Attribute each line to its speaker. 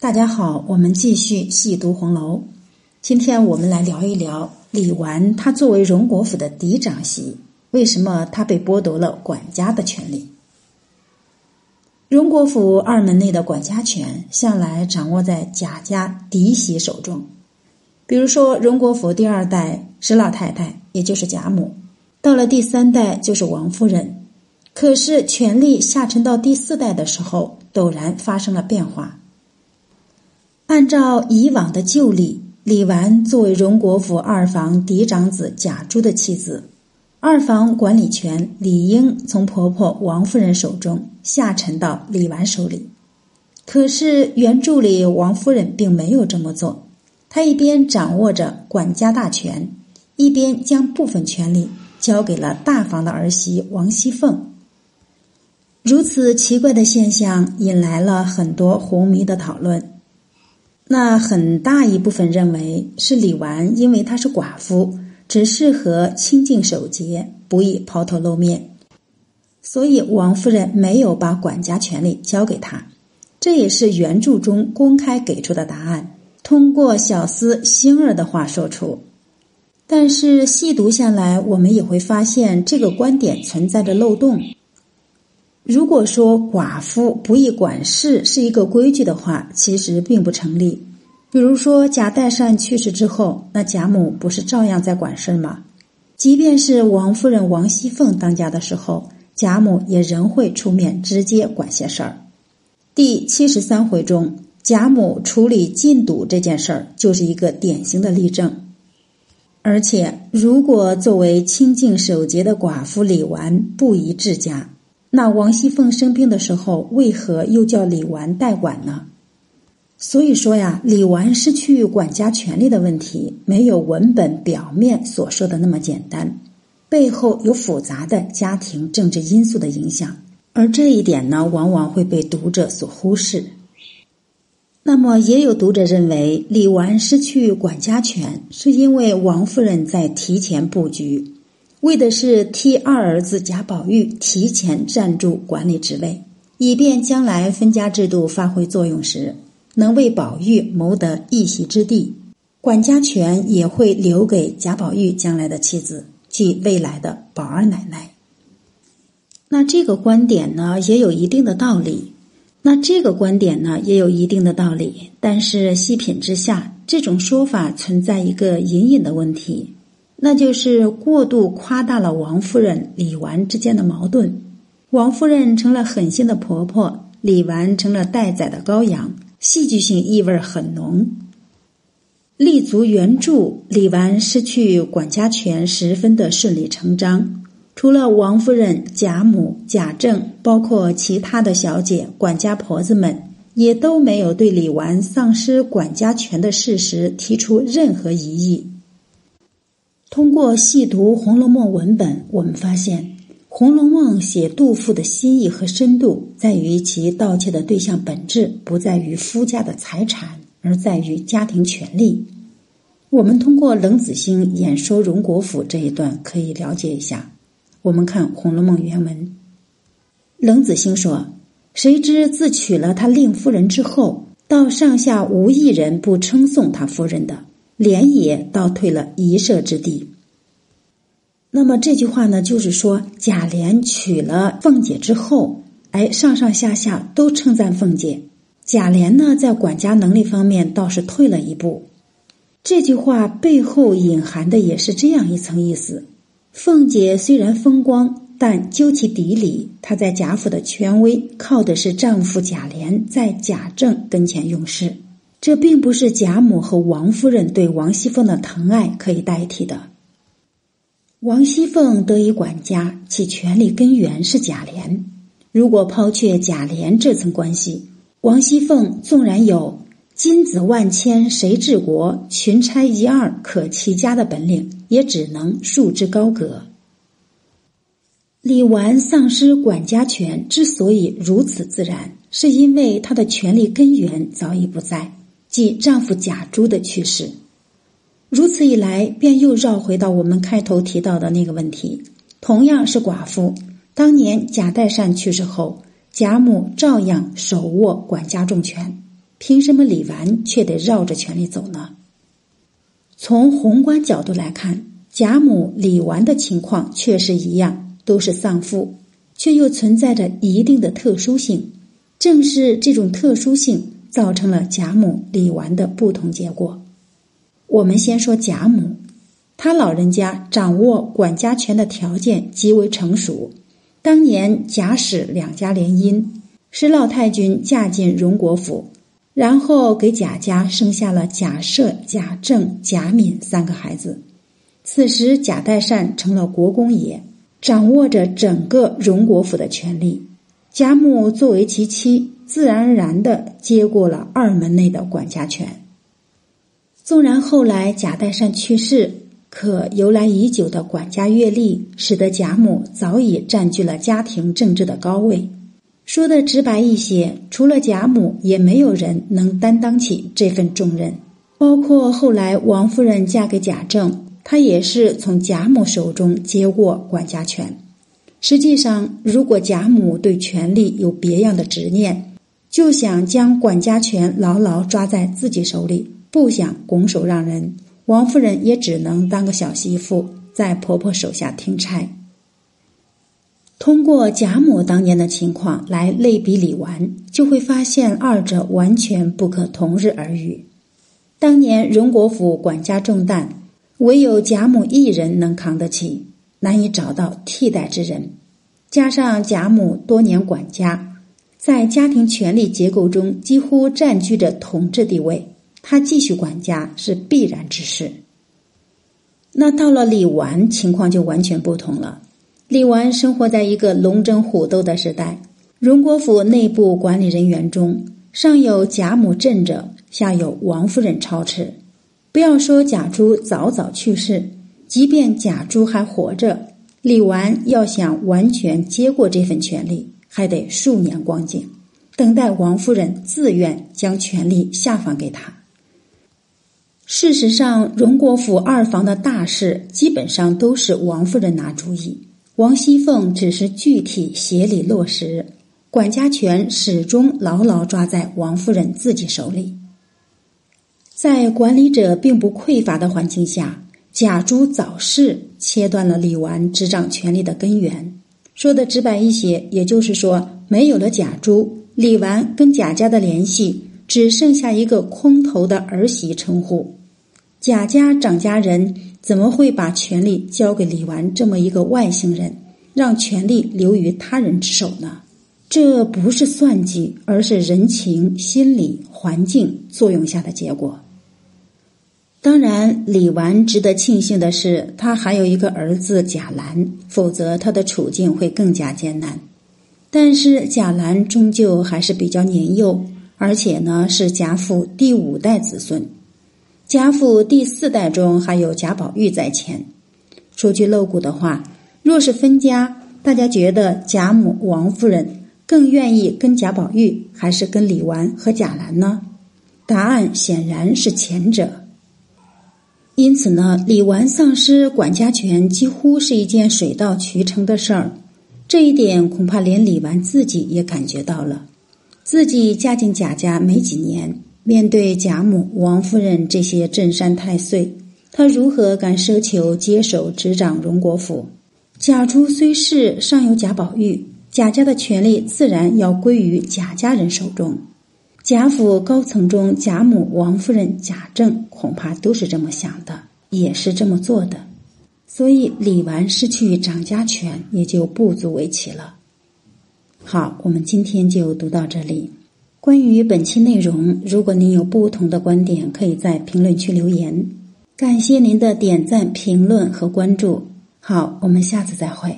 Speaker 1: 大家好，我们继续细读红楼。今天我们来聊一聊李纨，她作为荣国府的嫡长媳，为什么她被剥夺了管家的权利？荣国府二门内的管家权向来掌握在贾家嫡媳手中。比如说，荣国府第二代史老太太，也就是贾母，到了第三代就是王夫人。可是权力下沉到第四代的时候，陡然发生了变化。按照以往的旧例，李纨作为荣国府二房嫡长子贾珠的妻子，二房管理权理应从婆婆王夫人手中下沉到李纨手里。可是原著里王夫人并没有这么做，她一边掌握着管家大权，一边将部分权力交给了大房的儿媳王熙凤。如此奇怪的现象引来了很多红迷的讨论。那很大一部分认为是李纨，因为她是寡妇，只适合清静守节，不宜抛头露面，所以王夫人没有把管家权力交给她。这也是原著中公开给出的答案，通过小厮星儿的话说出。但是细读下来，我们也会发现这个观点存在着漏洞。如果说寡妇不宜管事是一个规矩的话，其实并不成立。比如说贾代善去世之后，那贾母不是照样在管事吗？即便是王夫人王熙凤当家的时候，贾母也仍会出面直接管些事儿。第七十三回中，贾母处理禁赌这件事儿，就是一个典型的例证。而且，如果作为清净守节的寡妇李纨不宜治家。那王熙凤生病的时候，为何又叫李纨代管呢？所以说呀，李纨失去管家权力的问题，没有文本表面所说的那么简单，背后有复杂的家庭政治因素的影响，而这一点呢，往往会被读者所忽视。那么，也有读者认为，李纨失去管家权，是因为王夫人在提前布局。为的是替二儿子贾宝玉提前占住管理职位，以便将来分家制度发挥作用时，能为宝玉谋得一席之地。管家权也会留给贾宝玉将来的妻子，即未来的宝二奶奶。那这个观点呢，也有一定的道理。那这个观点呢，也有一定的道理。但是细品之下，这种说法存在一个隐隐的问题。那就是过度夸大了王夫人、李纨之间的矛盾。王夫人成了狠心的婆婆，李纨成了待宰的羔羊，戏剧性意味很浓。立足原著，李纨失去管家权十分的顺理成章。除了王夫人、贾母、贾政，包括其他的小姐、管家婆子们，也都没有对李纨丧失管家权的事实提出任何疑义。通过细读《红楼梦》文本，我们发现，《红楼梦》写杜甫的心意和深度，在于其盗窃的对象本质不在于夫家的财产，而在于家庭权利。我们通过冷子兴演说荣国府这一段，可以了解一下。我们看《红楼梦》原文，冷子兴说：“谁知自娶了他令夫人之后，到上下无一人不称颂他夫人的。”连也倒退了一舍之地。那么这句话呢，就是说贾琏娶了凤姐之后，哎，上上下下都称赞凤姐。贾琏呢，在管家能力方面倒是退了一步。这句话背后隐含的也是这样一层意思：凤姐虽然风光，但究其底里，她在贾府的权威靠的是丈夫贾琏在贾政跟前用事。这并不是贾母和王夫人对王熙凤的疼爱可以代替的。王熙凤得以管家，其权力根源是贾琏。如果抛却贾琏这层关系，王熙凤纵然有“金子万千谁治国，群差一二可齐家”的本领，也只能束之高阁。李纨丧失管家权之所以如此自然，是因为她的权力根源早已不在。即丈夫贾珠的去世，如此一来，便又绕回到我们开头提到的那个问题：同样是寡妇，当年贾代善去世后，贾母照样手握管家重权。凭什么李纨却得绕着权力走呢？从宏观角度来看，贾母、李纨的情况确实一样，都是丧父，却又存在着一定的特殊性。正是这种特殊性，造成了贾母、李纨的不同结果。我们先说贾母，她老人家掌握管家权的条件极为成熟。当年贾史两家联姻，使老太君嫁进荣国府。然后给贾家生下了贾赦、贾政、贾敏三个孩子。此时贾代善成了国公爷，掌握着整个荣国府的权力。贾母作为其妻，自然而然的接过了二门内的管家权。纵然后来贾代善去世，可由来已久的管家阅历，使得贾母早已占据了家庭政治的高位。说的直白一些，除了贾母，也没有人能担当起这份重任。包括后来王夫人嫁给贾政，她也是从贾母手中接过管家权。实际上，如果贾母对权力有别样的执念，就想将管家权牢牢抓在自己手里，不想拱手让人，王夫人也只能当个小媳妇，在婆婆手下听差。通过贾母当年的情况来类比李纨，就会发现二者完全不可同日而语。当年荣国府管家重担，唯有贾母一人能扛得起，难以找到替代之人。加上贾母多年管家，在家庭权力结构中几乎占据着统治地位，他继续管家是必然之事。那到了李纨，情况就完全不同了。李纨生活在一个龙争虎斗的时代，荣国府内部管理人员中，上有贾母镇着，下有王夫人操持。不要说贾珠早早去世，即便贾珠还活着，李纨要想完全接过这份权力，还得数年光景，等待王夫人自愿将权力下放给他。事实上，荣国府二房的大事基本上都是王夫人拿主意。王熙凤只是具体协理落实，管家权始终牢牢抓在王夫人自己手里。在管理者并不匮乏的环境下，贾珠早逝，切断了李纨执掌权力的根源。说的直白一些，也就是说，没有了贾珠，李纨跟贾家的联系只剩下一个空头的儿媳称呼。贾家掌家人。怎么会把权力交给李纨这么一个外姓人，让权力流于他人之手呢？这不是算计，而是人情、心理、环境作用下的结果。当然，李纨值得庆幸的是，他还有一个儿子贾兰，否则他的处境会更加艰难。但是贾兰终究还是比较年幼，而且呢是贾府第五代子孙。贾府第四代中还有贾宝玉在前。说句露骨的话，若是分家，大家觉得贾母、王夫人更愿意跟贾宝玉，还是跟李纨和贾兰呢？答案显然是前者。因此呢，李纨丧失管家权几乎是一件水到渠成的事儿。这一点恐怕连李纨自己也感觉到了。自己嫁进贾家没几年。面对贾母、王夫人这些镇山太岁，她如何敢奢求接手执掌荣国府？贾珠虽是尚有贾宝玉，贾家的权力自然要归于贾家人手中。贾府高层中，贾母、王夫人、贾政恐怕都是这么想的，也是这么做的。所以李纨失去掌家权，也就不足为奇了。好，我们今天就读到这里。关于本期内容，如果您有不同的观点，可以在评论区留言。感谢您的点赞、评论和关注。好，我们下次再会。